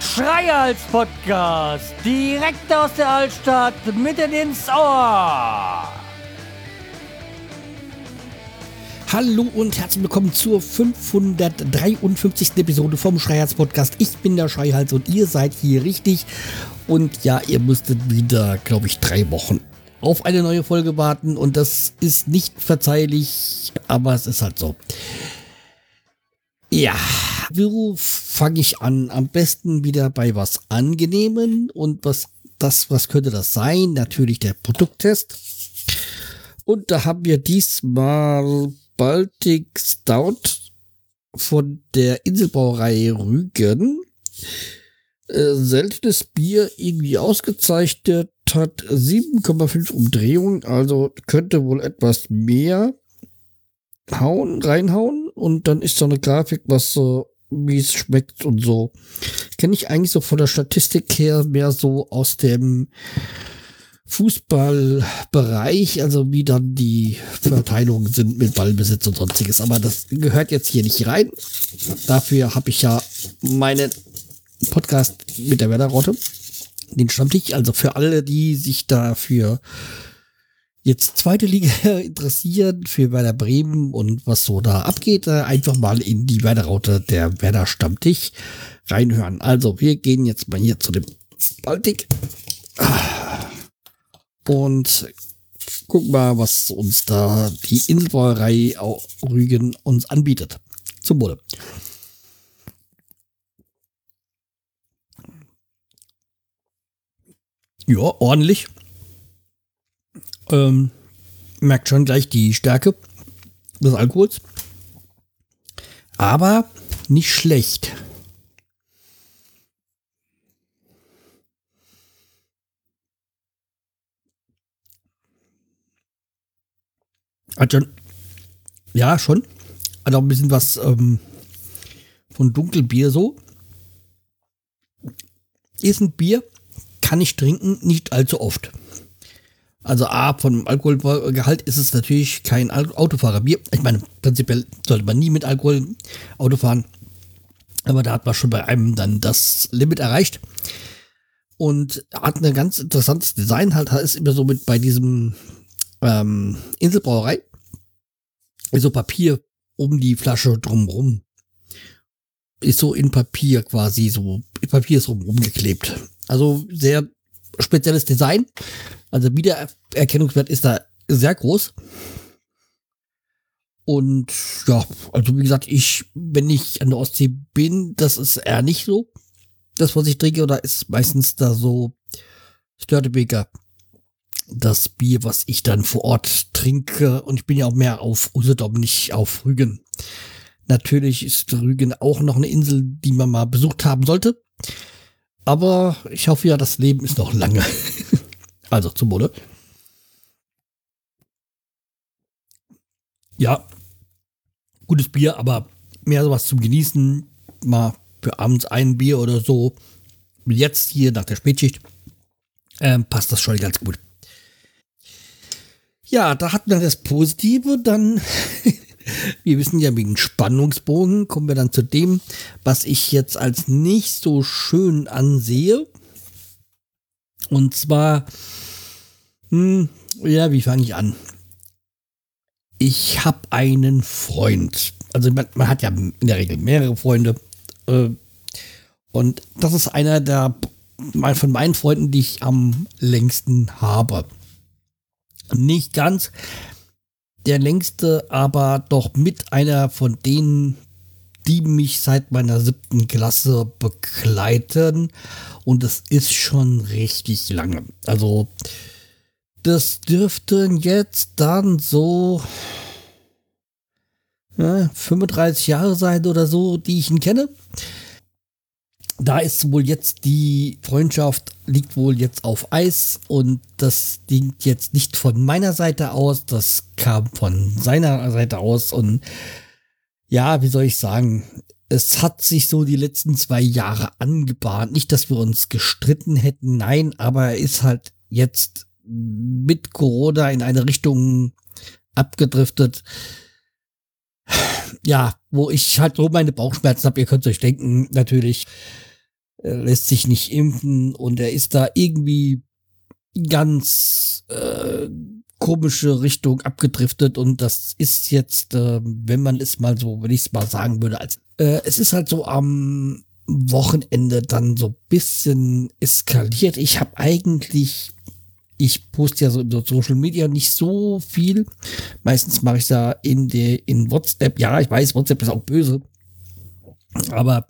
Schreihals Podcast, direkt aus der Altstadt, mitten ins Ohr. Hallo und herzlich willkommen zur 553. Episode vom Schreihals Podcast. Ich bin der Schreihals und ihr seid hier richtig. Und ja, ihr musstet wieder, glaube ich, drei Wochen auf eine neue Folge warten und das ist nicht verzeihlich, aber es ist halt so. Ja, wo fange ich an? Am besten wieder bei was Angenehmen und was das, was könnte das sein? Natürlich der Produkttest. Und da haben wir diesmal Baltic Stout von der Inselbrauerei Rügen. Äh, seltenes Bier irgendwie ausgezeichnet, hat 7,5 Umdrehungen, also könnte wohl etwas mehr hauen, reinhauen und dann ist so eine Grafik, was so wie es schmeckt und so. Kenne ich eigentlich so von der Statistik her mehr so aus dem Fußballbereich, also wie dann die Verteilungen sind mit Ballbesitz und sonstiges. Aber das gehört jetzt hier nicht rein. Dafür habe ich ja meinen Podcast mit der Werder-Rotte, den Stammtisch. Also für alle, die sich dafür jetzt zweite Liga interessieren für Werder Bremen und was so da abgeht, äh, einfach mal in die Werder-Raute der Werder Stammtisch reinhören. Also wir gehen jetzt mal hier zu dem Baltic und gucken mal, was uns da die Inselbrauerei Rügen uns anbietet. Zum Wohle. Ja, ordentlich. Ähm, merkt schon gleich die Stärke des Alkohols. Aber nicht schlecht. Hat schon, ja, schon. Hat auch ein bisschen was ähm, von Dunkelbier so. Ist ein Bier, kann ich trinken, nicht allzu oft. Also A, von Alkoholgehalt ist es natürlich kein Autofahrerbier. Ich meine, prinzipiell sollte man nie mit Alkohol Auto fahren. Aber da hat man schon bei einem dann das Limit erreicht. Und hat ein ganz interessantes Design halt, ist immer so mit bei diesem ähm, Inselbrauerei. So Papier um die Flasche drumrum. Ist so in Papier quasi, so Papier ist rumgeklebt. Also sehr spezielles Design. Also Wiedererkennungswert ist da sehr groß. Und ja, also wie gesagt, ich, wenn ich an der Ostsee bin, das ist eher nicht so. Das, was ich trinke, oder ist meistens da so Störtebeker. Das Bier, was ich dann vor Ort trinke. Und ich bin ja auch mehr auf Usedom, nicht auf Rügen. Natürlich ist Rügen auch noch eine Insel, die man mal besucht haben sollte. Aber ich hoffe ja, das Leben ist noch lange. also zum Wohle. Ja, gutes Bier, aber mehr sowas zum Genießen. Mal für abends ein Bier oder so. Jetzt hier nach der Spätschicht ähm, passt das schon ganz gut. Ja, da hatten wir das Positive. Dann Wir wissen ja, wegen Spannungsbogen kommen wir dann zu dem, was ich jetzt als nicht so schön ansehe. Und zwar, hm, ja, wie fange ich an? Ich habe einen Freund. Also man, man, hat ja in der Regel mehrere Freunde. Äh, und das ist einer der von meinen Freunden, die ich am längsten habe. Nicht ganz, der längste, aber doch mit einer von denen, die mich seit meiner siebten Klasse begleiten. Und es ist schon richtig lange. Also, das dürften jetzt dann so ja, 35 Jahre sein oder so, die ich ihn kenne da ist wohl jetzt die Freundschaft liegt wohl jetzt auf Eis und das liegt jetzt nicht von meiner Seite aus, das kam von seiner Seite aus und ja, wie soll ich sagen, es hat sich so die letzten zwei Jahre angebahnt. Nicht, dass wir uns gestritten hätten, nein, aber er ist halt jetzt mit Corona in eine Richtung abgedriftet. Ja, wo ich halt so meine Bauchschmerzen habe, ihr könnt euch denken, natürlich lässt sich nicht impfen und er ist da irgendwie ganz äh, komische Richtung abgedriftet und das ist jetzt, äh, wenn man es mal so, wenn ich es mal sagen würde, als äh, es ist halt so am Wochenende dann so bisschen eskaliert. Ich habe eigentlich, ich poste ja so in Social Media nicht so viel. Meistens mache ich da in der in WhatsApp. Ja, ich weiß, WhatsApp ist auch böse, aber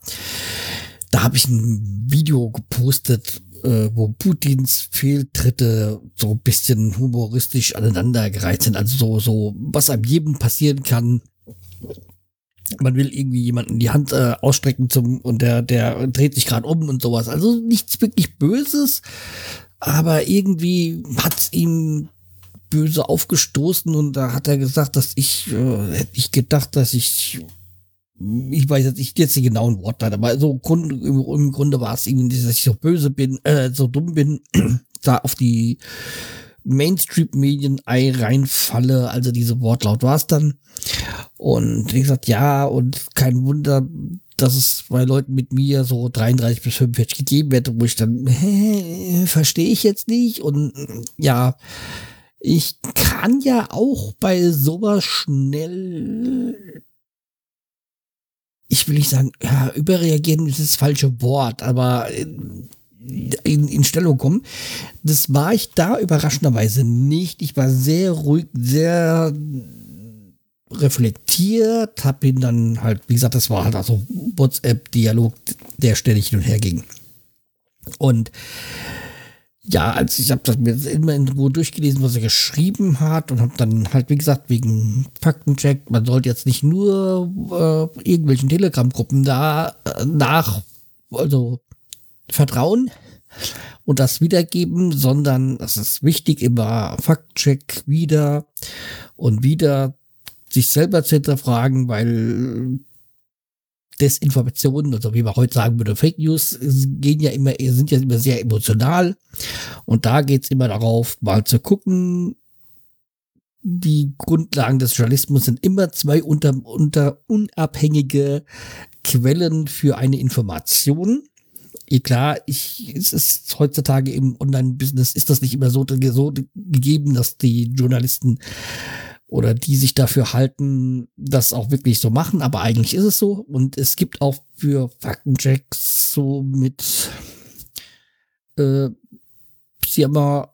da habe ich ein Video gepostet, äh, wo Putins Fehltritte so ein bisschen humoristisch aneinandergereiht sind. Also so, so, was einem jedem passieren kann. Man will irgendwie jemanden die Hand äh, ausstrecken zum und der, der dreht sich gerade um und sowas. Also nichts wirklich Böses, aber irgendwie hat's ihm böse aufgestoßen und da hat er gesagt, dass ich äh, hätte ich gedacht, dass ich ich weiß jetzt nicht jetzt die genauen Worte, aber so Grund, im, im Grunde war es irgendwie, dass ich so böse bin, äh, so dumm bin, da auf die Mainstream-Medien reinfalle, also diese Wortlaut war es dann. Und wie gesagt, ja, und kein Wunder, dass es bei Leuten mit mir so 33 bis 45 gegeben hätte, wo ich dann, verstehe ich jetzt nicht. Und ja, ich kann ja auch bei sowas schnell ich will nicht sagen, ja, überreagieren ist das falsche Wort, aber in, in Stellung kommen. Das war ich da überraschenderweise nicht. Ich war sehr ruhig, sehr reflektiert, hab ihn dann halt, wie gesagt, das war halt also WhatsApp-Dialog, der ständig hin und her ging. Und ja, als ich habe das mir immer in Ruhe durchgelesen, was er geschrieben hat und habe dann halt, wie gesagt, wegen Faktencheck, man sollte jetzt nicht nur äh, irgendwelchen Telegram-Gruppen da äh, nach, also vertrauen und das wiedergeben, sondern es ist wichtig, immer Faktencheck wieder und wieder sich selber zu hinterfragen, weil Desinformationen, also wie man heute sagen würde, Fake News, gehen ja immer, sind ja immer sehr emotional. Und da geht es immer darauf, mal zu gucken, die Grundlagen des Journalismus sind immer zwei unter, unter unabhängige Quellen für eine Information. Eh klar, ich, es ist heutzutage im Online-Business ist das nicht immer so, so gegeben, dass die Journalisten oder die sich dafür halten, das auch wirklich so machen, aber eigentlich ist es so. Und es gibt auch für Faktenchecks so mit äh, sie haben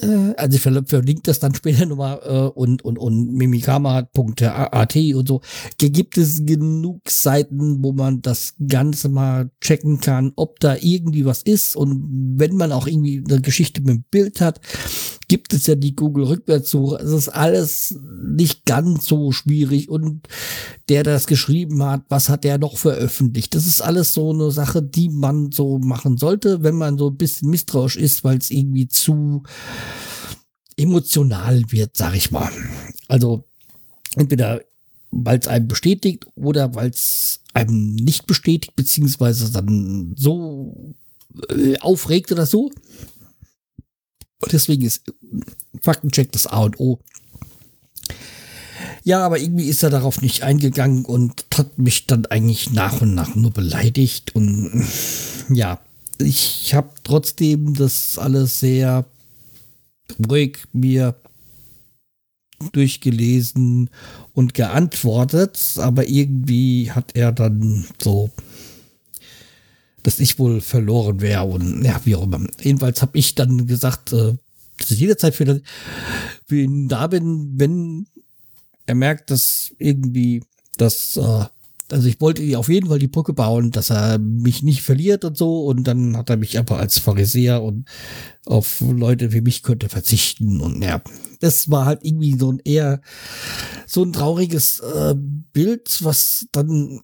äh, also ich verlinke das dann später nochmal äh, und, und, und mimikama.at und so. Gibt es genug Seiten, wo man das Ganze mal checken kann, ob da irgendwie was ist und wenn man auch irgendwie eine Geschichte mit dem Bild hat, gibt es ja die Google Rückwärtssuche. Es ist alles nicht ganz so schwierig und der das geschrieben hat, was hat der noch veröffentlicht? Das ist alles so eine Sache, die man so machen sollte, wenn man so ein bisschen misstrauisch ist, weil es irgendwie zu emotional wird, sag ich mal. Also entweder weil es einem bestätigt oder weil es einem nicht bestätigt, beziehungsweise dann so äh, aufregt oder so. Deswegen ist Faktencheck das A und O. Ja, aber irgendwie ist er darauf nicht eingegangen und hat mich dann eigentlich nach und nach nur beleidigt. Und ja, ich habe trotzdem das alles sehr ruhig mir durchgelesen und geantwortet, aber irgendwie hat er dann so, dass ich wohl verloren wäre und ja, wie auch immer. Jedenfalls habe ich dann gesagt, äh, dass ich jederzeit für, ihn da bin, wenn er merkt, dass irgendwie das äh, also ich wollte auf jeden Fall die Brücke bauen, dass er mich nicht verliert und so. Und dann hat er mich aber als Pharisäer und auf Leute wie mich könnte verzichten. Und ja, das war halt irgendwie so ein eher so ein trauriges äh, Bild, was dann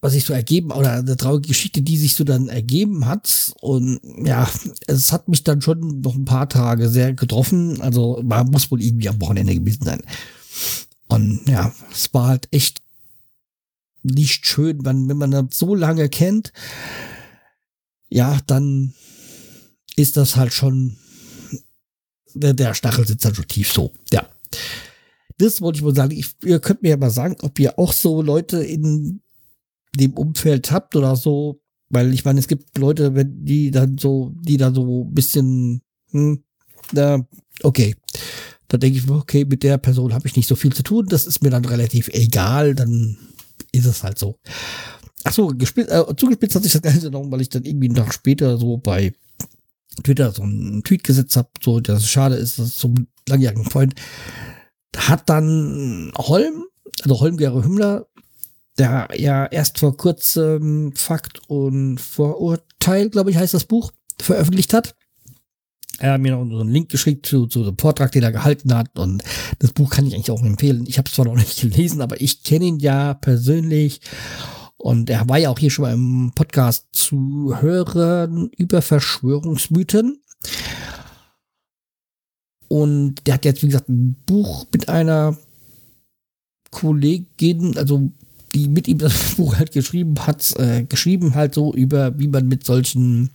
was sich so ergeben, oder eine traurige Geschichte, die sich so dann ergeben hat. Und ja, es hat mich dann schon noch ein paar Tage sehr getroffen. Also man muss wohl irgendwie am Wochenende gewesen sein. Und ja, es war halt echt nicht schön, wenn, wenn man das so lange kennt, ja, dann ist das halt schon, der, der Stachel sitzt dann schon tief so, ja. das wollte ich mal sagen. Ich, ihr könnt mir ja mal sagen, ob ihr auch so Leute in dem Umfeld habt oder so, weil ich meine, es gibt Leute, wenn die dann so, die da so ein bisschen, hm, na, okay. Da denke ich mir, okay, mit der Person habe ich nicht so viel zu tun, das ist mir dann relativ egal, dann ist es halt so. Achso, äh, zugespitzt hat sich das Ganze noch, weil ich dann irgendwie Tag später so bei Twitter so einen Tweet gesetzt habe, so, dass es schade ist, dass zum langjährigen Freund hat dann Holm, also Holmgere Hümmler, der ja erst vor kurzem Fakt und Vorurteil, glaube ich, heißt das Buch, veröffentlicht hat. Er hat mir noch so einen Link geschickt zu, zu dem Vortrag, den er gehalten hat. Und das Buch kann ich eigentlich auch empfehlen. Ich habe es zwar noch nicht gelesen, aber ich kenne ihn ja persönlich. Und er war ja auch hier schon mal im Podcast zu hören über Verschwörungsmythen. Und der hat jetzt, wie gesagt, ein Buch mit einer Kollegin, also die mit ihm das Buch halt geschrieben hat, äh, geschrieben halt so über, wie man mit solchen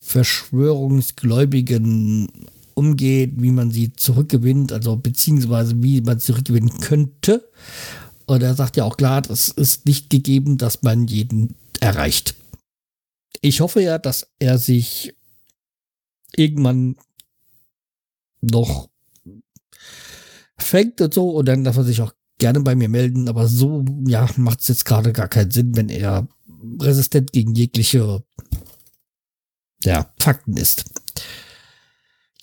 Verschwörungsgläubigen umgeht, wie man sie zurückgewinnt, also beziehungsweise wie man sie zurückgewinnen könnte. Und er sagt ja auch klar, es ist nicht gegeben, dass man jeden erreicht. Ich hoffe ja, dass er sich irgendwann noch fängt und so und dann darf er sich auch gerne bei mir melden, aber so, ja, macht es jetzt gerade gar keinen Sinn, wenn er resistent gegen jegliche ja, Fakten ist.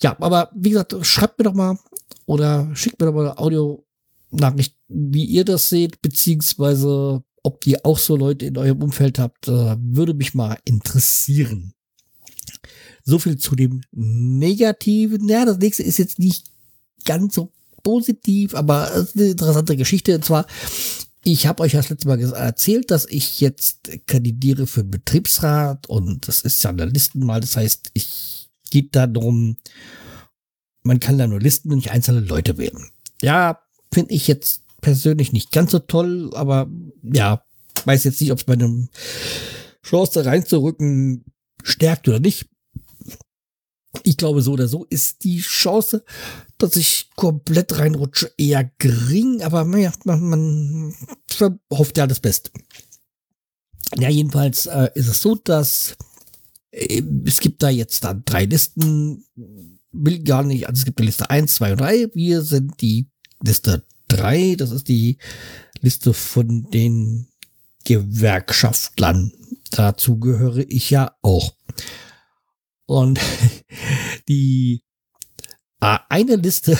Ja, aber wie gesagt, schreibt mir doch mal oder schickt mir doch mal eine Audio-Nachricht, wie ihr das seht, beziehungsweise ob ihr auch so Leute in eurem Umfeld habt, äh, würde mich mal interessieren. So viel zu dem Negativen. Ja, das nächste ist jetzt nicht ganz so positiv, aber eine interessante Geschichte. Und zwar, ich habe euch das letzte Mal erzählt, dass ich jetzt kandidiere für Betriebsrat und das ist ja eine Listenwahl. Das heißt, ich geht da darum, man kann da nur Listen und nicht einzelne Leute wählen. Ja, finde ich jetzt persönlich nicht ganz so toll, aber ja, weiß jetzt nicht, ob es meine Chance da reinzurücken stärkt oder nicht ich glaube, so oder so ist die Chance, dass ich komplett reinrutsche, eher gering, aber naja, man, man hofft ja das Beste. Ja, jedenfalls äh, ist es so, dass äh, es gibt da jetzt dann drei Listen, will gar nicht, also es gibt die Liste 1, 2 und 3. Wir sind die Liste 3, das ist die Liste von den Gewerkschaftlern. Dazu gehöre ich ja auch. Und die eine Liste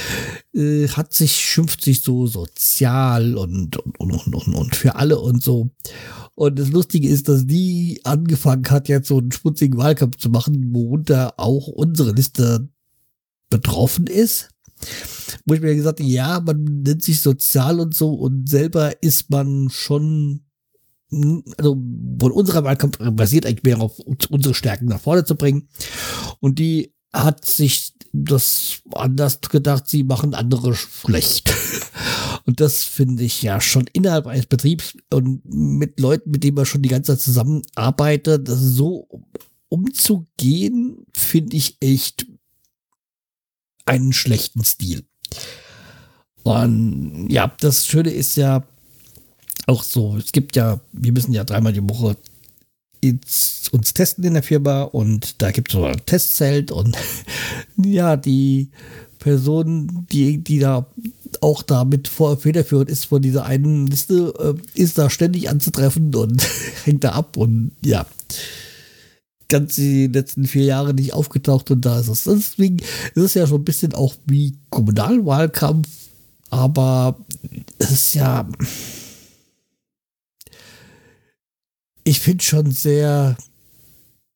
äh, hat sich, schimpft sich so sozial und, und, und, und, und für alle und so. Und das Lustige ist, dass die angefangen hat, jetzt so einen schmutzigen Wahlkampf zu machen, worunter auch unsere Liste betroffen ist. Wo ich mir gesagt habe, ja, man nennt sich sozial und so und selber ist man schon also von unserer Wahlkampf basiert eigentlich mehr auf unsere Stärken nach vorne zu bringen. Und die hat sich das anders gedacht, sie machen andere schlecht. Und das finde ich ja schon innerhalb eines Betriebs und mit Leuten, mit denen man schon die ganze Zeit zusammenarbeitet, das so umzugehen, finde ich echt einen schlechten Stil. Und ja, das Schöne ist ja, auch so, es gibt ja, wir müssen ja dreimal die Woche uns testen in der Firma und da gibt es so ein Testzelt und ja, die Person, die, die da auch damit vor federführend ist von dieser einen Liste, äh, ist da ständig anzutreffen und hängt da ab und ja, ganz die letzten vier Jahre nicht aufgetaucht und da ist es. Deswegen ist es ja schon ein bisschen auch wie Kommunalwahlkampf, aber es ist ja, ich finde schon sehr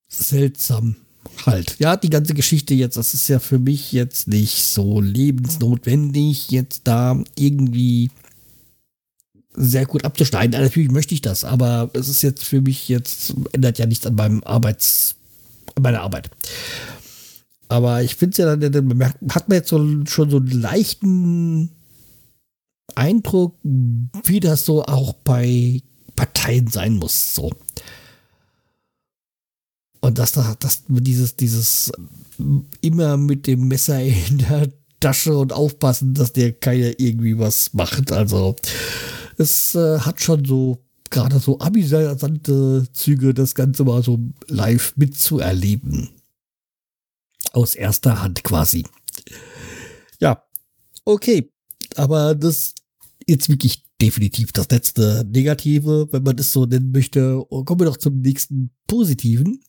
seltsam halt. Ja, die ganze Geschichte jetzt, das ist ja für mich jetzt nicht so lebensnotwendig, jetzt da irgendwie sehr gut abzuschneiden. Natürlich möchte ich das, aber es ist jetzt für mich jetzt, ändert ja nichts an meinem Arbeits, an meiner Arbeit. Aber ich finde es ja dann hat man jetzt so, schon so einen leichten Eindruck, wie das so auch bei Parteien sein muss. So. Und dass da, dass dieses, dieses immer mit dem Messer in der Tasche und aufpassen, dass der keiner irgendwie was macht. Also es äh, hat schon so gerade so amüsante Züge, das Ganze mal so live mitzuerleben. Aus erster Hand quasi. Ja, okay. Aber das jetzt wirklich definitiv das letzte Negative, wenn man das so nennen möchte. kommen wir doch zum nächsten Positiven.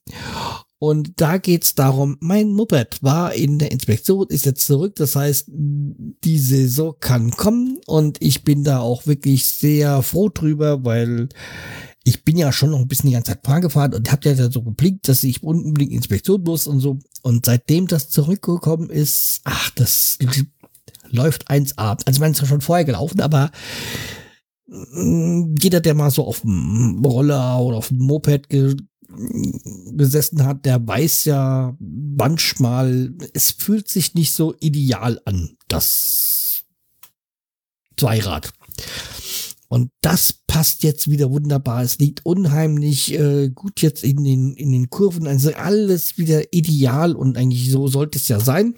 Und da geht's darum, mein Moped war in der Inspektion, ist jetzt zurück. Das heißt, die Saison kann kommen und ich bin da auch wirklich sehr froh drüber, weil ich bin ja schon noch ein bisschen die ganze Zeit Fahren gefahren und hab ja so geblinkt, dass ich unbedingt Inspektion muss und so. Und seitdem das zurückgekommen ist, ach, das läuft 1A. Also man ist ja schon vorher gelaufen, aber jeder, der mal so auf dem Roller oder auf dem Moped ge gesessen hat, der weiß ja manchmal, es fühlt sich nicht so ideal an, das Zweirad. Und das passt jetzt wieder wunderbar. Es liegt unheimlich äh, gut jetzt in den, in den Kurven. Also alles wieder ideal und eigentlich so sollte es ja sein.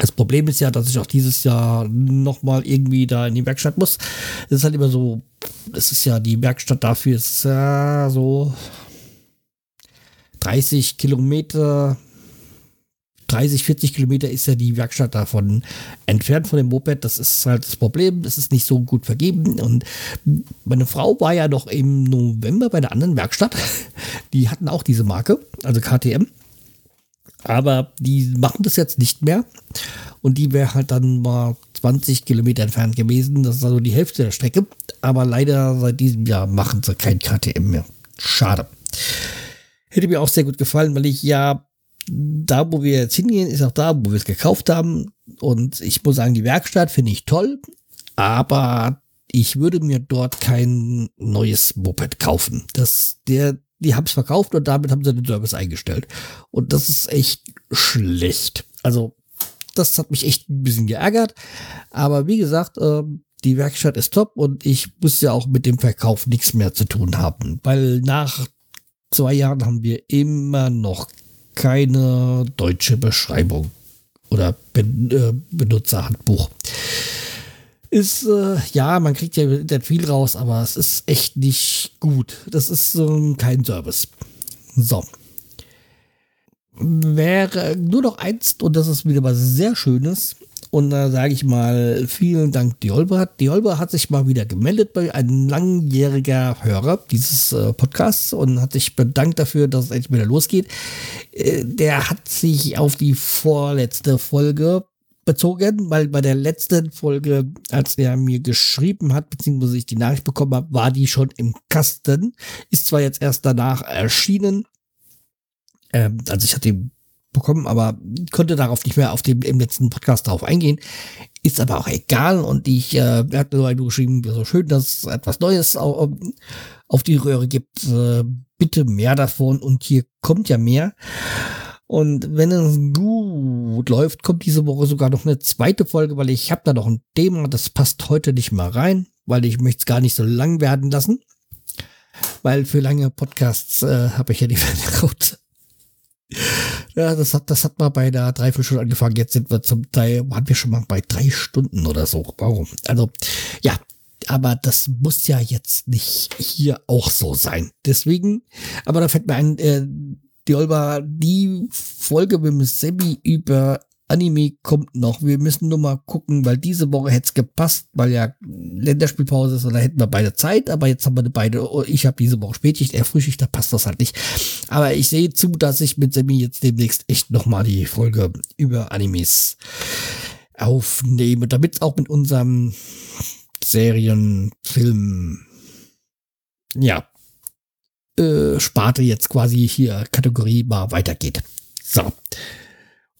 Das Problem ist ja, dass ich auch dieses Jahr nochmal irgendwie da in die Werkstatt muss. Es ist halt immer so, es ist ja die Werkstatt dafür, es ist ja so 30 Kilometer, 30, 40 Kilometer ist ja die Werkstatt davon entfernt von dem Moped. Das ist halt das Problem. Das ist nicht so gut vergeben. Und meine Frau war ja noch im November bei der anderen Werkstatt. Die hatten auch diese Marke, also KTM. Aber die machen das jetzt nicht mehr. Und die wäre halt dann mal 20 Kilometer entfernt gewesen. Das ist also die Hälfte der Strecke. Aber leider seit diesem Jahr machen sie kein KTM mehr. Schade. Hätte mir auch sehr gut gefallen, weil ich ja da, wo wir jetzt hingehen, ist auch da, wo wir es gekauft haben. Und ich muss sagen, die Werkstatt finde ich toll. Aber ich würde mir dort kein neues Moped kaufen. Das, der, die haben es verkauft und damit haben sie den Service eingestellt. Und das ist echt schlecht. Also, das hat mich echt ein bisschen geärgert. Aber wie gesagt, äh, die Werkstatt ist top und ich muss ja auch mit dem Verkauf nichts mehr zu tun haben. Weil nach zwei Jahren haben wir immer noch keine deutsche Beschreibung oder ben, äh, Benutzerhandbuch. Ist, äh, ja, man kriegt ja viel raus, aber es ist echt nicht gut. Das ist ähm, kein Service. So. Wäre nur noch eins, und das ist wieder was sehr Schönes. Und da sage ich mal, vielen Dank, Diolba. Diolba hat sich mal wieder gemeldet bei einem langjähriger Hörer dieses äh, Podcasts und hat sich bedankt dafür, dass es endlich wieder losgeht. Äh, der hat sich auf die vorletzte Folge bezogen, weil bei der letzten Folge, als er mir geschrieben hat, beziehungsweise ich die Nachricht bekommen habe, war die schon im Kasten. Ist zwar jetzt erst danach erschienen. Ähm, also ich hatte ihn bekommen, aber konnte darauf nicht mehr auf dem im letzten Podcast darauf eingehen. Ist aber auch egal und ich äh, hatte nur geschrieben, so schön, dass es etwas Neues auf, auf die Röhre gibt. Äh, bitte mehr davon und hier kommt ja mehr. Und wenn es gut läuft, kommt diese Woche sogar noch eine zweite Folge, weil ich habe da noch ein Thema, das passt heute nicht mal rein, weil ich möchte es gar nicht so lang werden lassen. Weil für lange Podcasts äh, habe ich ja die Vertraut. Ja, das hat, das hat mal bei der Dreiviertelstunde angefangen. Jetzt sind wir zum Teil, waren wir schon mal bei drei Stunden oder so. Warum? Also, ja, aber das muss ja jetzt nicht hier auch so sein. Deswegen, aber da fällt mir ein, äh, die Olba, die Folge mit dem Semi über Anime kommt noch. Wir müssen nur mal gucken, weil diese Woche hätte es gepasst, weil ja Länderspielpause ist und da hätten wir beide Zeit, aber jetzt haben wir beide, oh, ich habe diese Woche Spätschicht, er Frühschicht, da passt das halt nicht. Aber ich sehe zu, dass ich mit Semi jetzt demnächst echt nochmal die Folge über Animes aufnehme, damit es auch mit unserem Serien, Film, ja, äh, Sparte jetzt quasi hier Kategorie mal weitergeht. So.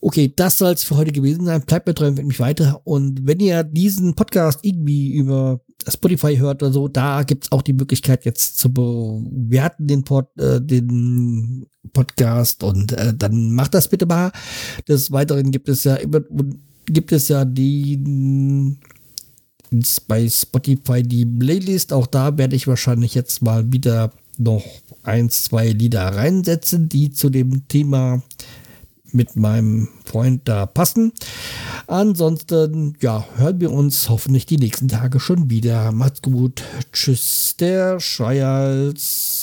Okay, das soll es für heute gewesen sein. Bleibt mir treu und mich weiter. Und wenn ihr diesen Podcast irgendwie über Spotify hört oder so, da gibt's auch die Möglichkeit jetzt zu bewerten, den, Pod, äh, den Podcast. Und äh, dann macht das bitte mal. Des Weiteren gibt es ja immer, gibt es ja die bei Spotify die Playlist. Auch da werde ich wahrscheinlich jetzt mal wieder noch eins, zwei Lieder reinsetzen, die zu dem Thema mit meinem Freund da passen. Ansonsten, ja, hören wir uns hoffentlich die nächsten Tage schon wieder. Macht's gut. Tschüss, der Schreihals.